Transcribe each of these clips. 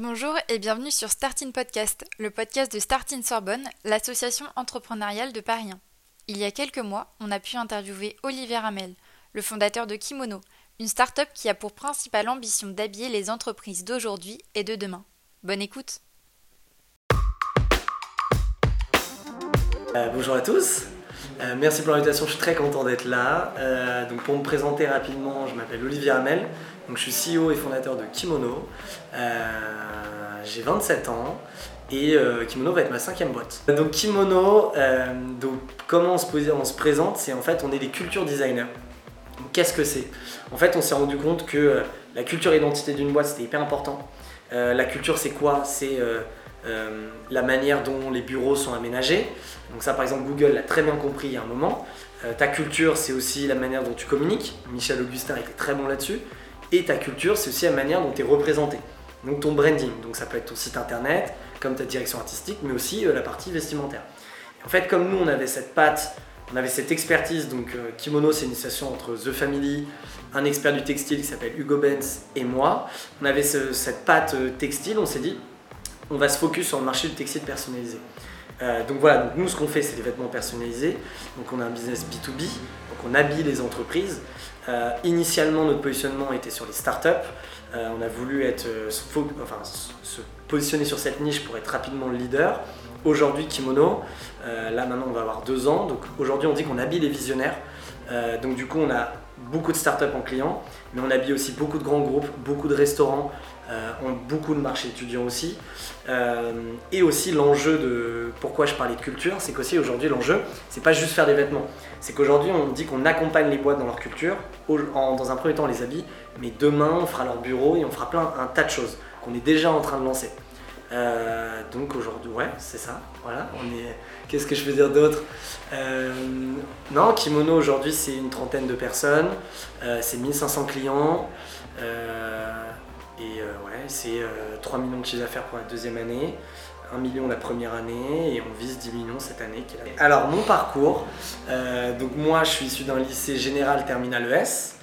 Bonjour et bienvenue sur Startin Podcast, le podcast de Startin Sorbonne, l'association entrepreneuriale de Paris 1. Il y a quelques mois, on a pu interviewer Olivier Ramel, le fondateur de Kimono, une start-up qui a pour principale ambition d'habiller les entreprises d'aujourd'hui et de demain. Bonne écoute Euh, bonjour à tous. Euh, merci pour l'invitation, je suis très content d'être là. Euh, donc pour me présenter rapidement, je m'appelle Olivier Hamel, donc je suis CEO et fondateur de Kimono. J'ai 27 ans et Kimono va être ma cinquième boîte. Donc Kimono, donc comment on se, on se présente C'est en fait on est des culture designers. Qu'est-ce que c'est? En fait on s'est rendu compte que la culture et l'identité d'une boîte c'était hyper important. la culture c'est quoi? C'est euh, la manière dont les bureaux sont aménagés. Donc ça par exemple Google l'a très bien compris il y a un moment. Euh, ta culture c'est aussi la manière dont tu communiques. Michel Augustin était très bon là-dessus. Et ta culture c'est aussi la manière dont tu es représenté. Donc ton branding, donc ça peut être ton site internet, comme ta direction artistique, mais aussi euh, la partie vestimentaire. en fait comme nous on avait cette patte, on avait cette expertise, donc Kimono c'est une association entre The Family, un expert du textile qui s'appelle Hugo Benz et moi. On avait cette patte textile, on s'est dit on va se focus sur le marché du textile personnalisé. Euh, donc voilà, nous ce qu'on fait c'est des vêtements personnalisés. Donc on a un business B2B, donc on habille les entreprises. Euh, initialement notre positionnement était sur les startups. Euh, on a voulu enfin, se positionner sur cette niche pour être rapidement le leader. Aujourd'hui Kimono, là maintenant on va avoir deux ans. Donc aujourd'hui on dit qu'on habille les visionnaires. donc du coup on a beaucoup de startups en clients, mais on habille aussi beaucoup de grands groupes, beaucoup de restaurants, ont beaucoup de marchés étudiants aussi. Euh, et aussi l'enjeu de pourquoi je parlais de culture, c'est qu'aussi aujourd'hui l'enjeu, c'est pas juste faire des vêtements. C'est qu'aujourd'hui on dit qu'on accompagne les boîtes dans leur culture, dans un premier temps on les habille, mais demain on fera leur bureau et on fera plein un tas de choses qu'on est déjà en train de lancer. Euh, donc aujourd'hui, ouais, c'est ça. Voilà, on est. Qu'est-ce que je veux dire d'autre? Non, Kimono aujourd'hui c'est une trentaine de personnes, c'est 1500 clients. Et euh, ouais, c'est 3 euh, millions de chiffres d'affaires pour la deuxième année. 1 million la première année et on vise 10 millions cette année. Alors mon parcours, euh, donc moi je suis issu d'un lycée général terminal ES.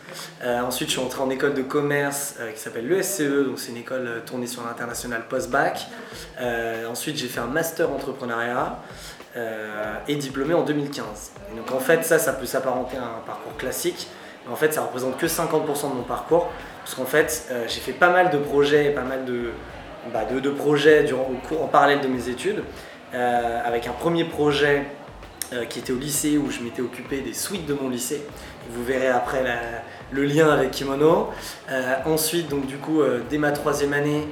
ensuite je suis entré en école de commerce qui s'appelle l'ESCE, donc c'est une école tournée sur l'international post-bac. ensuite j'ai fait un master entrepreneuriat et diplômé en 2015. donc en fait ça, ça peut s'apparenter à un parcours classique. Mais en fait ça représente que 50% de mon parcours parce qu'en fait, euh, j'ai fait pas mal de projets, pas mal de, bah, projets en parallèle de mes études. Euh, avec un premier projet euh, qui était au lycée où je m'étais occupé des suites de mon lycée. vous verrez après le lien avec Kimono. ensuite, donc du coup, dès ma troisième année,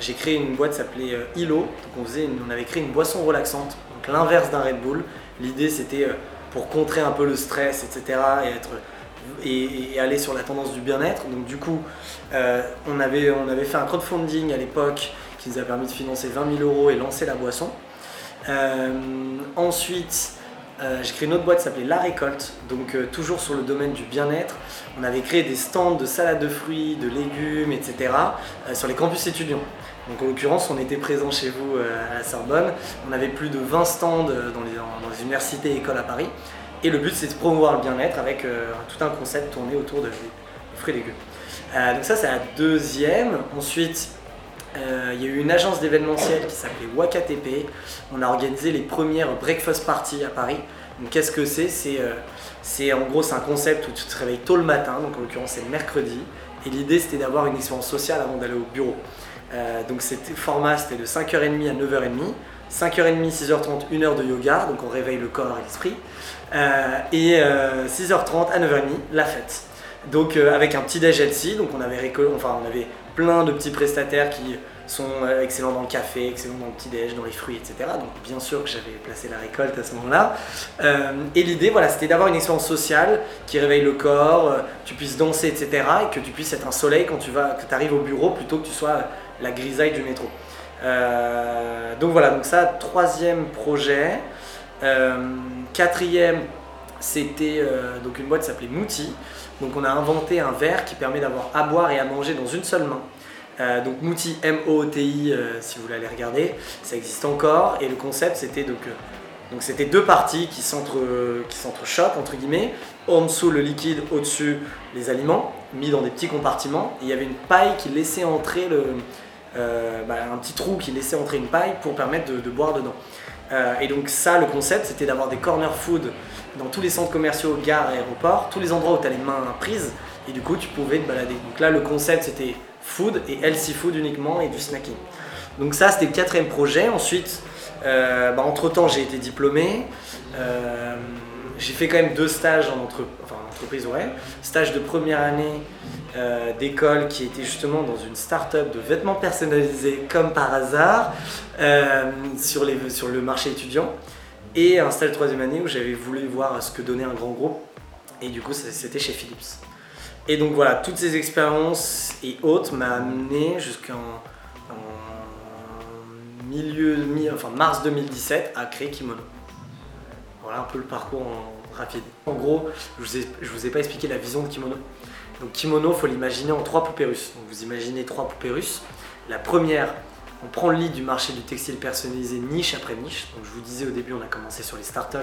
j'ai créé une boîte qui s'appelait Hilo. on, avait créé une boisson relaxante, l'inverse d'un Red Bull. L'idée c'était pour contrer un peu le stress, etc. et être et, aller sur la tendance du bien-être. Donc du coup, euh, on, avait, on avait fait un crowdfunding à l'époque qui nous a permis de financer 20 000 euros et lancer la boisson. Euh, ensuite, euh, j'ai créé une autre boîte qui s'appelait La Récolte, donc toujours sur le domaine du bien-être. On avait créé des stands de salade de fruits, de légumes, etc. sur les campus étudiants. Donc en l'occurrence, on était présent chez vous à la Sorbonne. On avait plus de 20 stands dans les, dans les universités et écoles à Paris. Et le but, c'est de promouvoir le bien-être avec euh, tout un concept tourné autour de fruits et légumes. Euh, donc ça, c'est la deuxième. Ensuite, euh, il y a eu une agence d'événementiel qui s'appelait WakaTP. On a organisé les premières breakfast parties à Paris. Donc qu'est-ce que c'est? C'est en gros c'est un concept où tu te réveilles tôt le matin, donc en l'occurrence c'est le mercredi, et l'idée c'était d'avoir une expérience sociale avant d'aller au bureau. donc c'était format c'était de 5h30 à 9h30. 5h30, 6h30, 1 heure de yoga, donc on réveille le corps et l'esprit. Euh, et 6h30 euh, à 9h30, la fête. Donc euh, avec un petit déj LC, donc on avait, enfin, on avait plein de petits prestataires qui sont excellents dans le café, excellents dans le petit déj, dans les fruits, etc. Donc bien sûr que j'avais placé la récolte à ce moment-là. et l'idée, voilà, c'était d'avoir une expérience sociale qui réveille le corps, tu puisses danser, etc. Et que tu puisses être un soleil quand tu vas, que arrives au bureau plutôt que tu sois la grisaille du métro. donc voilà, donc ça, troisième projet. Euh, quatrième, c'était euh, donc une boîte qui s'appelait Mouti. Donc on a inventé un verre qui permet d'avoir à boire et à manger dans une seule main. Euh, donc Mouti, M-O-T-I, si vous voulez aller regarder, ça existe encore. Et le concept, c'était donc, c'était deux parties qui s'entrechoquent, entre guillemets. En dessous, le liquide, au-dessus, les aliments, mis dans des petits compartiments. Il y avait une paille qui laissait entrer bah, un petit trou qui laissait entrer une paille pour permettre de, boire dedans. Et donc ça, le concept, c'était d'avoir des corner food dans tous les centres commerciaux, gares, aéroports, tous les endroits où tu as les mains prises, et du coup tu pouvais te balader. Donc là, le concept, c'était food et healthy food uniquement et du snacking. Donc ça, c'était le quatrième projet. Ensuite, euh, bah, entre-temps, j'ai été diplômé. Euh, j'ai fait quand même deux stages en, entreprise, ouais. Stage de première année euh, d'école qui était justement dans une start-up de vêtements personnalisés comme par hasard sur, les, sur le marché étudiant. Et un stage de troisième année où j'avais voulu voir ce que donnait un grand groupe. Et du coup, c'était chez Philips. Et donc voilà, toutes ces expériences et autres m'ont amené jusqu'en enfin mars 2017 à créer Kimono. Voilà un peu le parcours en rapide. En gros, je vous, ai, vous ai pas expliqué la vision de Kimono. Donc Kimono, faut l'imaginer en trois poupées russes. Donc vous imaginez trois poupées russes. La première, on prend le lit du marché du textile personnalisé niche après niche. Donc je vous disais au début, on a commencé sur les startups,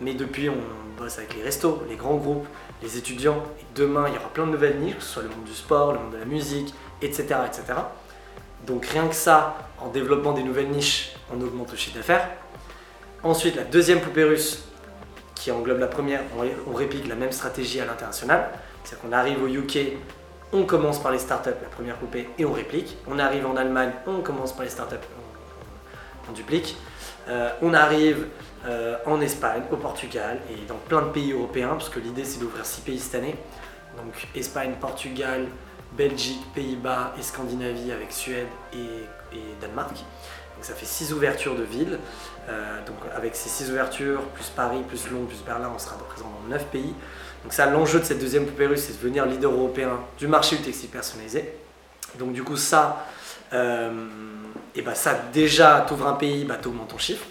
mais depuis on bosse avec les restos, les grands groupes, les étudiants. Et demain, il y aura plein de nouvelles niches, que ce soit le monde du sport, le monde de la musique, etc. etc. Donc rien que ça, en développant des nouvelles niches, on augmente le chiffre d'affaires. Ensuite, la deuxième poupée russe, qui englobe la première, on réplique la même stratégie à l'international. C'est-à-dire qu'on arrive au UK, on commence par les startups, la première poupée, et on réplique. On arrive en Allemagne, on commence par les startups, on, duplique. Euh, on arrive euh, en Espagne, au Portugal et dans plein de pays européens, parce que l'idée c'est d'ouvrir six pays cette année. Donc Espagne, Portugal, Belgique, Pays-Bas et Scandinavie avec Suède et, Danemark. Donc ça fait six ouvertures de villes. Euh, donc avec ces six ouvertures, plus Paris, plus Londres, plus Berlin, on sera présent dans neuf pays. Donc ça, l'enjeu de cette deuxième poupée russe, c'est de devenir leader européen du marché du textile personnalisé. Donc du coup ça, euh, et bah ça déjà, t'ouvres un pays, bah t'augmentes ton chiffre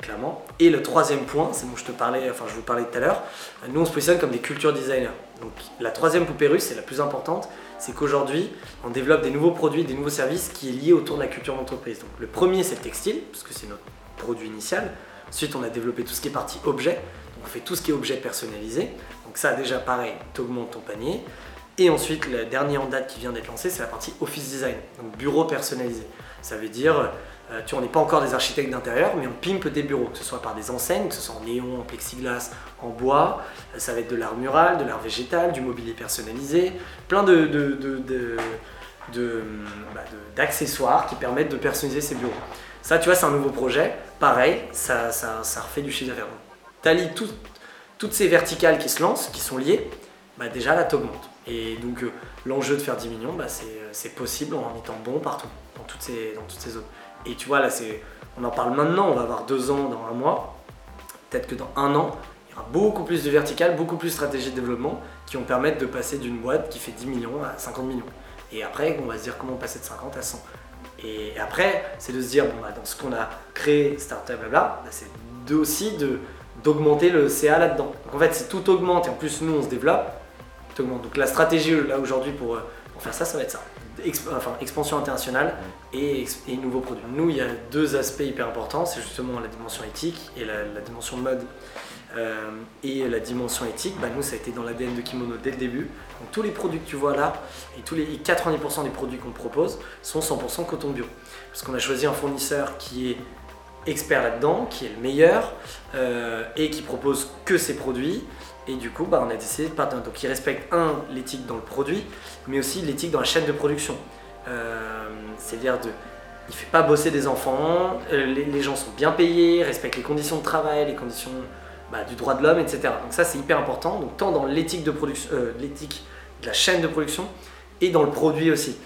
clairement. Et le troisième point, c'est dont je te parlais, enfin je vous parlais tout à l'heure, nous on se positionne comme des culture designers. Donc la troisième poupée russe, c'est la plus importante, c'est qu'aujourd'hui on développe des nouveaux produits, des nouveaux services qui est lié autour de la culture d'entreprise. Donc le premier c'est le textile, parce que c'est notre produit initial. Ensuite on a développé tout ce qui est partie objet, donc on fait tout ce qui est objet personnalisé. Donc ça déjà pareil, t'augmentes ton panier. Et ensuite le dernier en date qui vient d'être lancé, c'est la partie office design, donc bureau personnalisé. Ça veut dire euh, tu on n'est pas encore des architectes d'intérieur, mais on pimpe des bureaux, que ce soit par des enseignes, que ce soit en néon, en plexiglas, en bois. Euh, ça va être de l'art mural, de l'art végétal, du mobilier personnalisé, plein de, bah, d'accessoires qui permettent de personnaliser ces bureaux. Ça, tu vois, c'est un nouveau projet. Pareil, ça, ça, refait du chiffre d'affaires. Tu allies toutes ces verticales qui se lancent, qui sont liées, bah déjà là, t'augmentes. Et donc, euh, l'enjeu de faire 10 millions, bah, c'est possible en étant bon partout, dans toutes ces, dans toutes ces zones. Et tu vois, là, on en parle maintenant, on va avoir deux ans dans un mois. Peut-être que dans un an, il y aura beaucoup plus de verticales, beaucoup plus de stratégies de développement qui vont permettre de passer d'une boîte qui fait 10 millions à 50 millions. Et après, on va se dire comment passer de 50 à 100. Et après, c'est de se dire, bon, bah, dans ce qu'on a créé, startup, blabla, bah, c'est aussi d'augmenter le CA là-dedans. Donc en fait, si tout augmente et en plus nous on se développe, tout augmente. Donc la stratégie là aujourd'hui pour, euh, pour faire ça, ça va être ça enfin, expansion internationale et, nouveaux produits. Nous, il y a deux aspects hyper importants, c'est justement la dimension éthique et la, dimension mode. Euh, et la dimension éthique, bah, nous ça a été dans l'ADN de Kimono dès le début. Donc tous les produits que tu vois là, et tous les 90% des produits qu'on propose sont 100% coton bio. Parce qu'on a choisi un fournisseur qui est expert là-dedans, qui est le meilleur, euh, et qui propose que ces produits, et du coup, bah, on a décidé de partir. Donc, il respecte, un, l'éthique dans le produit, mais aussi l'éthique dans la chaîne de production. Euh, c'est-à-dire, de, il ne fait pas bosser des enfants, euh, les, gens sont bien payés, respectent les conditions de travail, les conditions bah, du droit de l'homme, etc. Donc, ça, c'est hyper important. Tant dans l'éthique de, production, euh, l'éthique de la chaîne de production et dans le produit aussi.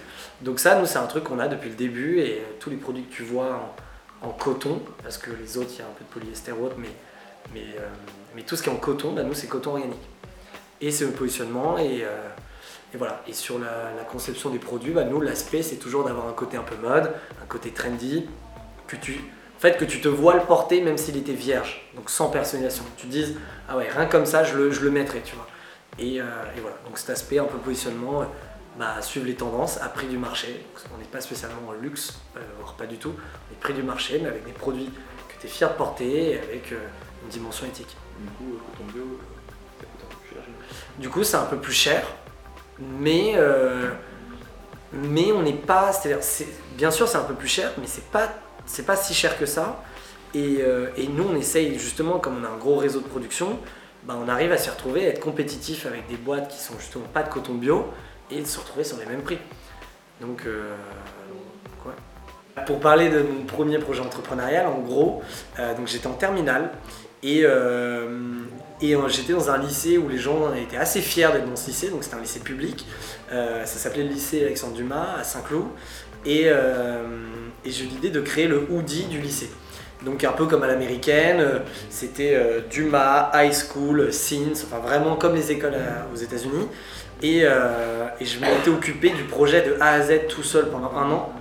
Donc, ça, nous, c'est un truc qu'on a depuis le début et tous les produits que tu vois en, coton, parce que les autres, il y a un peu de polyester ou autre, mais. mais mais tout ce qui est en coton, bah, nous c'est coton organique. Et c'est le positionnement et, euh, et, voilà. Et sur la, conception des produits, bah, nous l'aspect c'est toujours d'avoir un côté un peu mode, un côté trendy, que tu, en fait, que tu te vois le porter même s'il était vierge, donc sans personnalisation. Tu te dises, ah ouais, rien comme ça, je le, je le mettrais, tu vois. Et, euh, et, voilà, donc cet aspect un peu positionnement, euh, bah, suivre les tendances à prix du marché. On n'est pas spécialement en luxe, voire pas du tout, on est prix du marché, mais avec des produits que tu es fier de porter et avec une dimension éthique. Du coup, euh, coton bio, ça coûte un peu plus cher. Du coup, c'est un peu plus cher, mais, euh, mais on n'est pas. C'est-à-dire, c'est- bien sûr, c'est un peu plus cher, mais c'est pas, c'est pas si cher que ça. Et, euh, et nous, on essaye justement, comme on a un gros réseau de production, bah, on arrive à se retrouver, à être compétitif avec des boîtes qui sont justement pas de coton bio et de se retrouver sur les mêmes prix. Donc, euh. Pour parler de mon premier projet entrepreneurial, en gros, euh, j'étais en terminale et, euh, et j'étais dans un lycée où les gens étaient assez fiers d'être dans ce lycée, donc c'était un lycée public. Ça s'appelait le lycée Alexandre Dumas à Saint-Cloud. Et, euh, et j'ai eu l'idée de créer le hoodie du lycée. Donc un peu comme à l'américaine, euh, c'était euh, Dumas, High School, Sins, enfin vraiment comme les écoles euh, aux États-Unis. Et, je m'étais occupé du projet de A à Z tout seul pendant un an,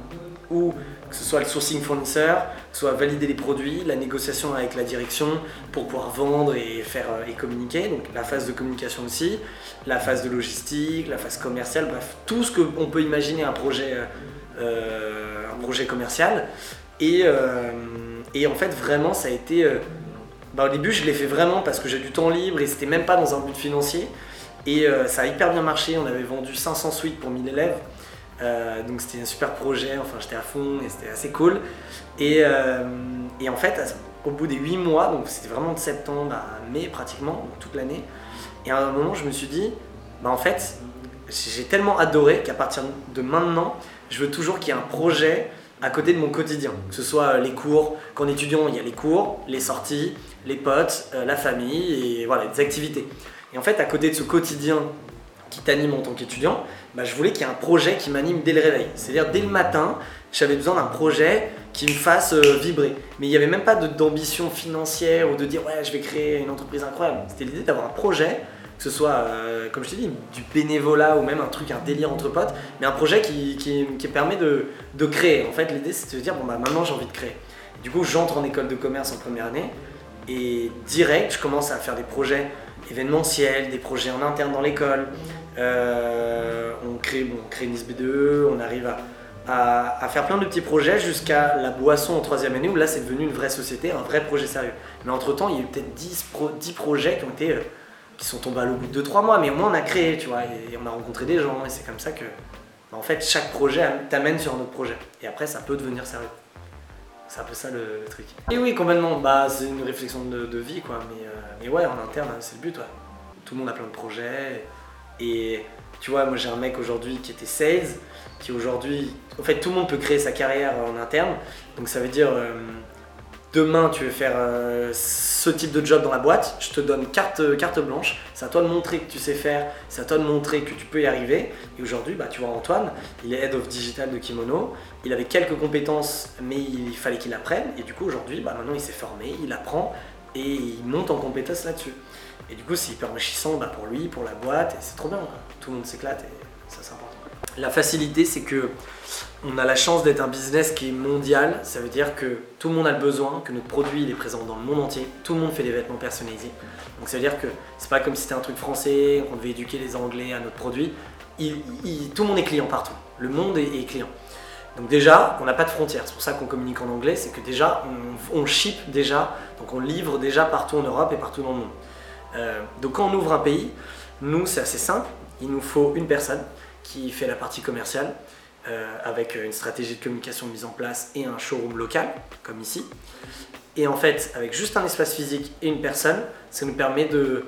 où que ce soit le sourcing fournisseur, que ce soit valider les produits, la négociation avec la direction pour pouvoir vendre et faire et communiquer, donc la phase de communication aussi, la phase de logistique, la phase commerciale, bref, tout ce qu'on peut imaginer un projet, un projet commercial. Et, euh, et en fait, vraiment, ça a été. euh, bah, au début, je l'ai fait vraiment parce que j'ai du temps libre et c'était même pas dans un but financier. Et euh, ça a hyper bien marché. On avait vendu 500 suites pour 1000 élèves. Euh, donc c'était un super projet. Enfin, j'étais à fond et c'était assez cool. Et, euh, et en fait, au bout des 8 mois, donc c'était vraiment de septembre à mai pratiquement, toute l'année. Et à un moment, je me suis dit, bah en fait, j'ai tellement adoré qu'à partir de maintenant, je veux toujours qu'il y ait un projet à côté de mon quotidien. Que ce soit les cours, qu'en étudiant, il y a les cours, les sorties, les potes, euh, la famille et voilà, des activités. Et en fait, à côté de ce quotidien qui t'anime en tant qu'étudiant, bah, je voulais qu'il y ait un projet qui m'anime dès le réveil. C'est-à-dire dès le matin, j'avais besoin d'un projet qui me fasse euh, vibrer. Mais il n'y avait même pas d'ambition financière ou de dire ouais je vais créer une entreprise incroyable. C'était l'idée d'avoir un projet, que ce soit, euh, comme je t'ai dit, du bénévolat ou même un truc, un délire entre potes, mais un projet qui, qui, permet de, créer. En fait l'idée c'est de se dire bon bah maintenant j'ai envie de créer. Du coup j'entre en école de commerce en première année et direct je commence à faire des projets événementiels, des projets en interne dans l'école. Euh, on, crée, bon, on crée une SB2, on arrive à, faire plein de petits projets jusqu'à la boisson en troisième année où là c'est devenu une vraie société, un vrai projet sérieux. Mais entre temps, il y a eu peut-être 10, pro- 10 projets qui ont été. euh, qui sont tombés à l'eau au bout de 2-3 mois, mais au moins on a créé, tu vois, et on a rencontré des gens, et c'est comme ça que. bah, en fait, chaque projet am- t'amène sur un autre projet. Et après, ça peut devenir sérieux. C'est un peu ça le, truc. Et oui, complètement. Bah, c'est une réflexion de, vie, quoi. Mais, euh, mais ouais, en interne, c'est le but, ouais. Tout le monde a plein de projets. Et tu vois, moi j'ai un mec aujourd'hui qui était sales, qui aujourd'hui. En fait, tout le monde peut créer sa carrière en interne. Donc ça veut dire. euh, demain, tu veux faire euh, ce type de job dans la boîte, je te donne carte, carte blanche. C'est à toi de montrer que tu sais faire, c'est à toi de montrer que tu peux y arriver. Et aujourd'hui, bah, tu vois Antoine, il est head of digital de Kimono. Il avait quelques compétences, mais il fallait qu'il apprenne. Et du coup, aujourd'hui, bah, maintenant, il s'est formé, il apprend et il monte en compétences là-dessus. Et du coup, c'est hyper enrichissant bah, pour lui, pour la boîte, et c'est trop bien. Tout le monde s'éclate et ça, c'est important. La facilité, c'est que on a la chance d'être un business qui est mondial. Ça veut dire que tout le monde a le besoin, que notre produit il est présent dans le monde entier. Tout le monde fait des vêtements personnalisés. Donc ça veut dire que c'est pas comme si c'était un truc français, qu'on devait éduquer les Anglais à notre produit. Il- tout le monde est client partout. Le monde est, client. Donc déjà, on n'a pas de frontières. C'est pour ça qu'on communique en anglais. C'est que déjà, on, on ship déjà, donc on livre déjà partout en Europe et partout dans le monde. Euh, donc quand on ouvre un pays, nous c'est assez simple. Il nous faut une personne qui fait la partie commerciale euh, avec une stratégie de communication mise en place et un showroom local, comme ici. Et en fait, avec juste un espace physique et une personne, ça nous permet de,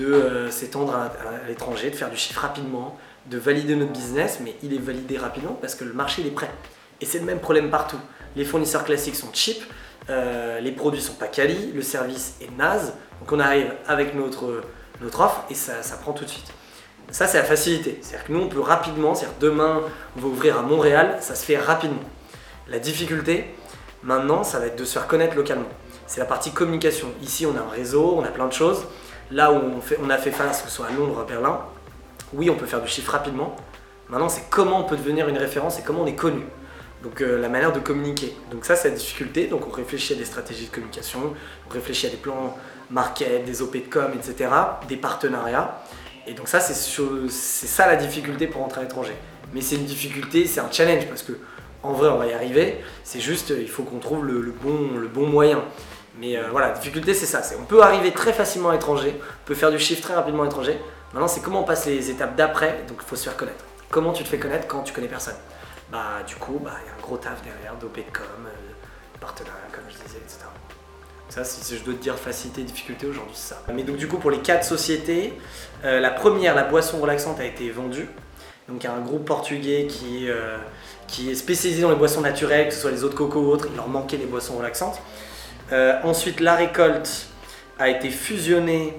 euh, s'étendre à, l'étranger, de faire du chiffre rapidement, de valider notre business, mais il est validé rapidement parce que le marché il est prêt. Et c'est le même problème partout. Les fournisseurs classiques sont cheap, euh, les produits sont pas quali, le service est naze, donc on arrive avec notre, offre et ça prend tout de suite. Ça, c'est la facilité. C'est-à-dire que nous, on peut rapidement, c'est-à-dire demain, on va ouvrir à Montréal, ça se fait rapidement. La difficulté, maintenant, ça va être de se faire connaître localement. C'est la partie communication. Ici, on a un réseau, on a plein de choses. Là où on, a fait face, que ce soit à Londres à Berlin, oui, on peut faire du chiffre rapidement. Maintenant, c'est comment on peut devenir une référence et comment on est connu. Donc, euh, la manière de communiquer. Donc, ça, c'est la difficulté. Donc, on réfléchit à des stratégies de communication, on réfléchit à des plans market, des OP de com, etc., des partenariats. Et donc ça, c'est ça la difficulté pour rentrer à l'étranger. Mais c'est une difficulté, c'est un challenge parce que en vrai, on va y arriver. C'est juste, euh, il faut qu'on trouve le, bon, le bon moyen. Mais euh, voilà, la difficulté, c'est ça. On peut arriver très facilement à l'étranger, on peut faire du chiffre très rapidement à l'étranger. Maintenant, c'est comment on passe les étapes d'après, donc il faut se faire connaître. comment tu te fais connaître quand tu connais personne? Bah du coup, bah, il y a un gros taf derrière, d'OP de com, euh, partenariat Ça, si je dois te dire facilité, difficulté aujourd'hui, c'est ça. Mais donc du coup, pour les quatre sociétés, euh, la première, la boisson relaxante, a été vendue. Donc il y a un groupe portugais qui, euh, qui est spécialisé dans les boissons naturelles, que ce soit les eaux de coco ou autres, il leur manquait les boissons relaxantes. ensuite, la récolte a été fusionnée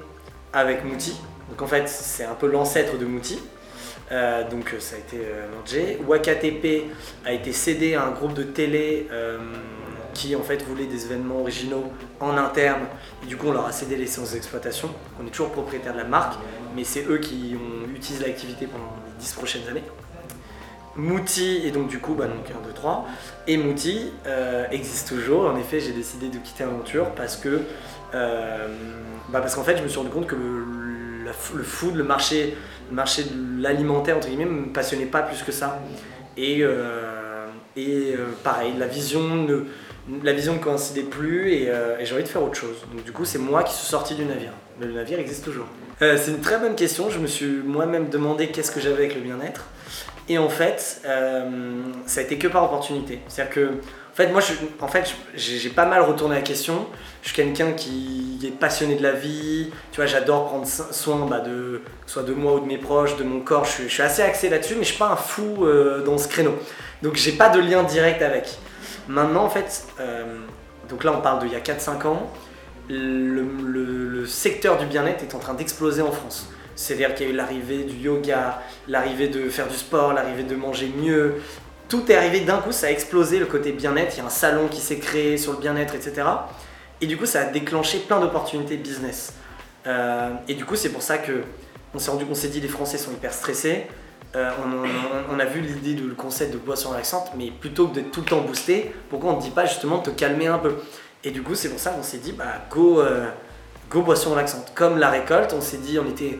avec Mouti. Donc en fait, c'est un peu l'ancêtre de Mouti. Euh, donc euh, ça a été euh, mangé. WakaTP a été cédé à un groupe de télé qui en fait voulait des événements originaux en interne. Et du coup, on leur a cédé les séances d'exploitation. On est toujours propriétaire de la marque, mais c'est eux qui ont utilisé l'activité pendant les 10 prochaines années. Mouti, et donc du coup, bah, donc 1, 2, 3, et Mouti existe toujours. En effet, j'ai décidé de quitter l'aventure parce que, bah, parce qu'en fait, je me suis rendu compte que le, food, le marché le marché de l'alimentaire, entre guillemets, me passionnait pas plus que ça. Et, euh, et euh, pareil, la vision ne, la vision ne coïncidait plus euh, et, j'ai envie de faire autre chose. Donc du coup, c'est moi qui suis sorti du navire. Mais le navire existe toujours. c'est une très bonne question. Je me suis moi-même demandé qu'est-ce que j'avais avec le bien-être. Et en fait, ça a été que par opportunité. C'est-à-dire que en fait, moi, je, en fait, j'ai pas mal retourné la question. Je suis quelqu'un qui est passionné de la vie. Tu vois, j'adore prendre soin bah, de, soit de moi ou de mes proches, de mon corps. Je, suis assez axé là-dessus, mais je suis pas un fou euh, dans ce créneau. Donc, j'ai pas de lien direct avec. Maintenant, en fait, euh, donc là, on parle d'il y a 4-5 ans. Le, secteur du bien-être est en train d'exploser en France. C'est-à-dire qu'il y a eu l'arrivée du yoga, l'arrivée de faire du sport, l'arrivée de manger mieux, tout est arrivé d'un coup, ça a explosé le côté bien-être. Il y a un salon qui s'est créé sur le bien-être, etc. Et du coup, ça a déclenché plein d'opportunités business. Euh, et du coup, c'est pour ça que on s'est rendu, on s'est dit les Français sont hyper stressés. Euh, on, a vu l'idée du concept de boisson relaxante, mais plutôt que d'être tout le temps boosté, pourquoi on ne dit pas justement de te calmer un peu? Et du coup, c'est pour ça qu'on s'est dit, bah, go, euh, go boisson relaxante. Comme la récolte, on s'est dit, on était,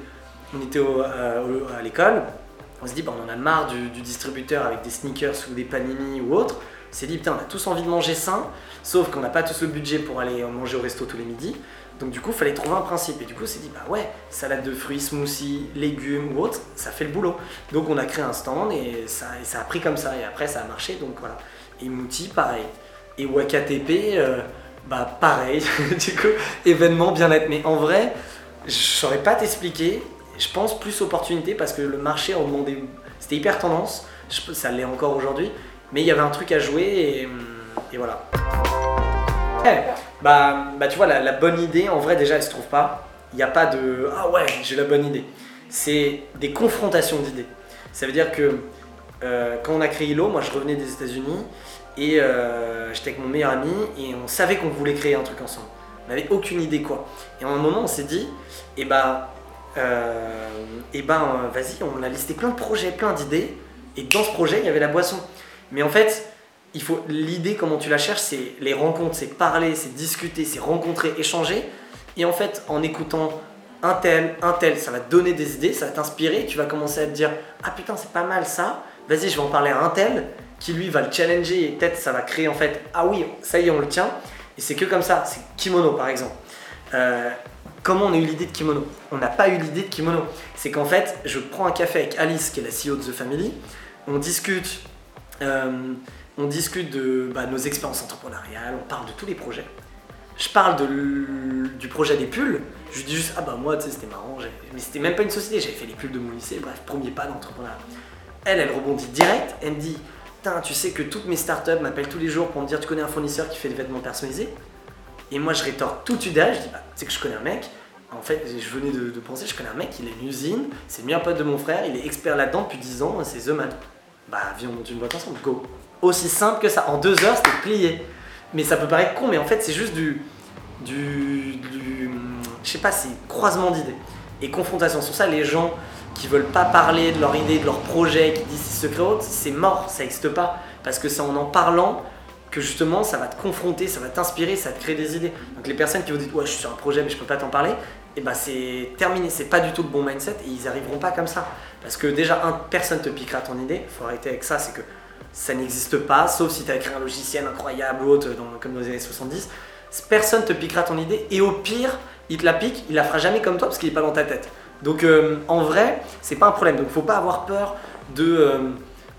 on était à l'école, on se dit, bah, on en a marre du, distributeur avec des sneakers ou des panini ou autre. S'est dit, putain, on a tous envie de manger sain, sauf qu'on n'a pas tous le budget pour aller manger au resto tous les midis. Donc du coup, il fallait trouver un principe. Et du coup, on s'est dit, bah ouais, salade de fruits, smoothie, légumes ou autre, ça fait le boulot. Donc on a créé un stand et ça, ça a pris comme ça. Et après, ça a marché. Donc voilà. Et Mouti, pareil. Et WakaTP, euh, bah pareil. du coup, événement bien-être. Mais en vrai, je saurais pas t'expliquer je pense plus opportunité parce que le marché en demandait. C'était hyper tendance, ça l'est encore aujourd'hui, mais il y avait un truc à jouer et, et voilà. bah, bah tu vois, la, bonne idée, en vrai déjà elle se trouve pas. Il n'y a pas de ah ouais, j'ai la bonne idée. C'est des confrontations d'idées. Ça veut dire que euh, quand on a créé ILO, moi je revenais des États-Unis et euh, j'étais avec mon meilleur ami et on savait qu'on voulait créer un truc ensemble. On n'avait aucune idée quoi. Et à un moment on s'est dit, eh bah euh, et ben vas-y, on a listé plein de projets, plein d'idées, et dans ce projet, il y avait la boisson. Mais en fait, il faut l'idée, comment tu la cherches, c'est les rencontres, c'est parler, c'est discuter, c'est rencontrer, échanger. Et en fait, en écoutant un tel, un tel, ça va te donner des idées, ça va t'inspirer, tu vas commencer à te dire Ah putain, c'est pas mal ça, vas-y, je vais en parler à un tel, qui lui va le challenger et peut-être ça va créer en fait Ah oui, ça y est, on le tient. Et c'est que comme ça, c'est kimono par exemple. Euh, Comment on a eu l'idée de kimono? On n'a pas eu l'idée de kimono. C'est qu'en fait, je prends un café avec Alice, qui est la CEO de The Family, on discute, euh, on discute de bah, nos expériences entrepreneuriales, on parle de tous les projets. Je parle du projet des pulls, je dis juste, ah bah moi, tu sais, c'était marrant, mais c'était même pas une société, j'avais fait les pulls de mon lycée, bref, premier pas d'entrepreneuriat. Elle, elle rebondit direct, elle me dit, tu sais que toutes mes startups m'appellent tous les jours pour me dire, tu connais un fournisseur qui fait des vêtements personnalisés? Et moi, je rétorque tout de suite je dis, bah, tu sais que je connais un mec. En fait, je venais de, penser, je connais un mec, il a une usine, c'est le meilleur pote de mon frère, il est expert là-dedans depuis 10 ans, c'est The Man. Bah, viens, on monte une boîte ensemble, go. Aussi simple que ça. En deux heures, c'était plié. Mais ça peut paraître con, mais en fait, c'est juste du. du. du je sais pas, c'est croisement d'idées. Et confrontation. Sur ça, les gens qui veulent pas parler de leur idée, de leur projet, qui disent c'est secret autre, c'est mort, ça n'existe pas. Parce que c'est en en parlant que justement ça va te confronter, ça va t'inspirer, ça va te créer des idées. Donc les personnes qui vous disent ouais je suis sur un projet mais je peux pas t'en parler, et eh ben c'est terminé, c'est pas du tout le bon mindset et ils arriveront pas comme ça. Parce que déjà un, personne te piquera ton idée, faut arrêter avec ça, c'est que ça n'existe pas, sauf si tu as écrit un logiciel incroyable ou autre comme dans les années 70. Personne te piquera ton idée et au pire, il te la pique, il la fera jamais comme toi parce qu'il est pas dans ta tête. Donc euh, en vrai, c'est pas un problème. Donc faut pas avoir peur de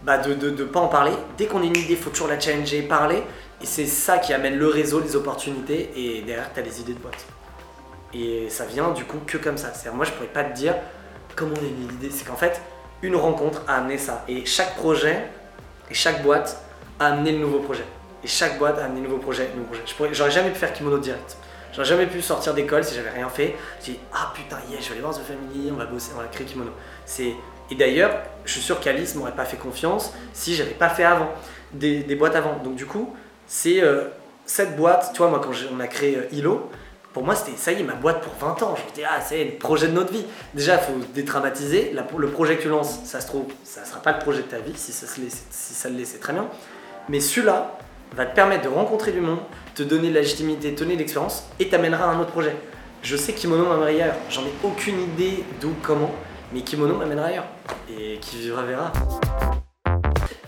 bah de ne pas en parler. Dès qu'on a une idée, il faut toujours la challenger, parler. Et c'est ça qui amène le réseau, les opportunités, et derrière, tu as les idées de boîte. Et ça vient du coup que comme ça. C'est-à-dire, moi, je pourrais pas te dire comment on a eu l'idée. C'est qu'en fait, une rencontre a amené ça. Et chaque projet, et chaque boîte a amené le nouveau projet. Et chaque boîte a amené le nouveau projet. Nouveau projet. J'aurais jamais pu faire kimono direct. J'aurais jamais pu sortir d'école si j'avais rien fait. J'ai dit, ah putain, yeah, je vais aller voir The Family, on va bosser, on va créer kimono. C'est et d'ailleurs, je suis sûr qu'Alice m'aurait pas fait confiance si j'avais pas fait avant, des, boîtes avant. Donc du coup, c'est euh, cette boîte, tu vois, moi quand on a créé euh, ILO, pour moi c'était ça y est, ma boîte pour 20 ans. Je me disais, ah, c'est le projet de notre vie. Déjà, il faut détraumatiser. le projet que tu lances, ça se trouve, ça sera pas le projet de ta vie. Si ça, le laisse, c'est très bien. Mais celui-là va te permettre de rencontrer du monde, te donner de la légitimité, te donner de l'expérience et t'amènera à un autre projet. Je sais Kimono m'amènera ailleurs. J'en ai aucune idée d'où, comment. Mais Kimono m'amènera ailleurs. Et qui vivra verra.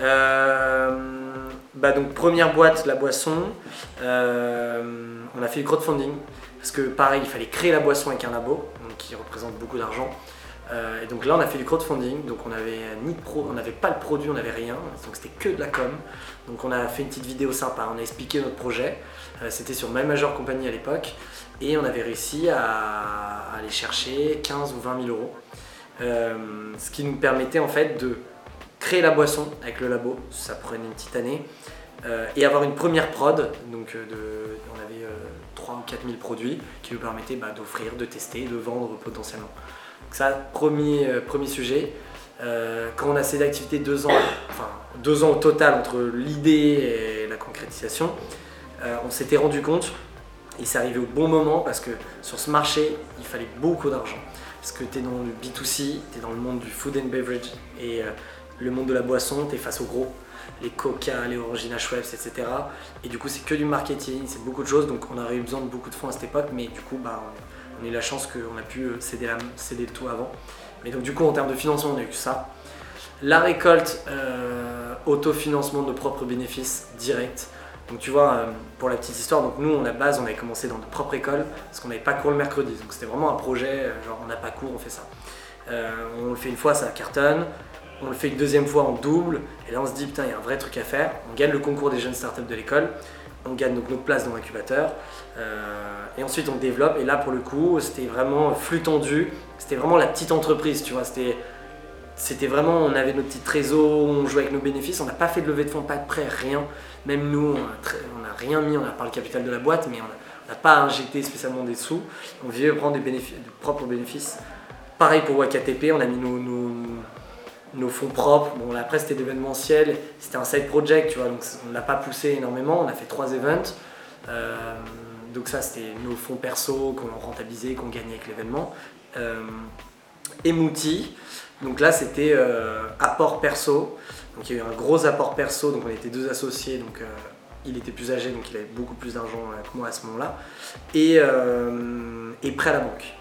Euh, bah donc première boîte, la boisson. Euh, on a fait du crowdfunding. Parce que pareil, il fallait créer la boisson avec un labo, donc qui représente beaucoup d'argent. Euh, et donc là, on a fait du crowdfunding, donc on avait ni pro, on n'avait pas le produit, on n'avait rien, donc c'était que de la com. Donc on a fait une petite vidéo sympa, on a expliqué notre projet. c'était sur My Major Company à l'époque, et on avait réussi à, aller chercher 15 ou 20 000 euros. Euh, ce qui nous permettait en fait de créer la boisson avec le labo, ça prenait une petite année, euh, et avoir une première prod, donc euh, de, on avait 3 ou 4 000 produits qui nous permettaient bah, d'offrir, de tester, de vendre potentiellement. Donc ça, premier, premier sujet. quand on a ces activités deux ans, enfin deux ans au total entre l'idée et la concrétisation, on s'était rendu compte, et c'est arrivé au bon moment parce que sur ce marché, il fallait beaucoup d'argent. Parce que tu es dans le B2C, tu es dans le monde du food and beverage et euh, le monde de la boisson, tu es face aux gros, les Coca, les Orangina Schweppes, etc. Et du coup, c'est que du marketing, c'est beaucoup de choses. Donc, on aurait eu besoin de beaucoup de fonds à cette époque, mais du coup, bah, on a eu la chance qu'on a pu euh, céder, le tout avant. Mais donc, du coup, en termes de financement, on a eu que ça. La récolte, euh, autofinancement de nos propres bénéfices directs. Donc tu vois, euh, pour la petite histoire, donc nous, on a base, on avait commencé dans notre propre école parce qu'on n'avait pas cours le mercredi. Donc c'était vraiment un projet, euh, genre on n'a pas cours, on fait ça. On le fait une fois, ça cartonne. On le fait une deuxième fois en double. Et là, on se dit, putain, il y a un vrai truc à faire. On gagne le concours des jeunes startups de l'école. On gagne donc notre place dans l'incubateur. et ensuite, on développe. Et là, pour le coup, c'était vraiment flux tendu. C'était vraiment la petite entreprise, tu vois. C'était vraiment, on avait nos petits trésors, on jouait avec nos bénéfices, on n'a pas fait de levée de fonds, pas de prêt, rien. Même nous, on n'a rien mis, on a pas le capital de la boîte, mais on n'a pas injecté spécialement des sous. On vivait prendre des, bénéfices, propres bénéfices. Pareil pour WakaTP, on a mis nos, fonds propres. Bon, après, c'était d'événementiel, c'était un side project, tu vois, donc on ne l'a pas poussé énormément. On a fait trois events. Euh, donc ça, c'était nos fonds perso qu'on rentabilisait, qu'on gagnait avec l'événement. Euh, Emouti, donc là, c'était euh, apport perso. Donc il y a eu un gros apport perso, donc on était deux associés, donc il était plus âgé, donc il avait beaucoup plus d'argent que moi à ce moment-là. Et, et prêt à la banque.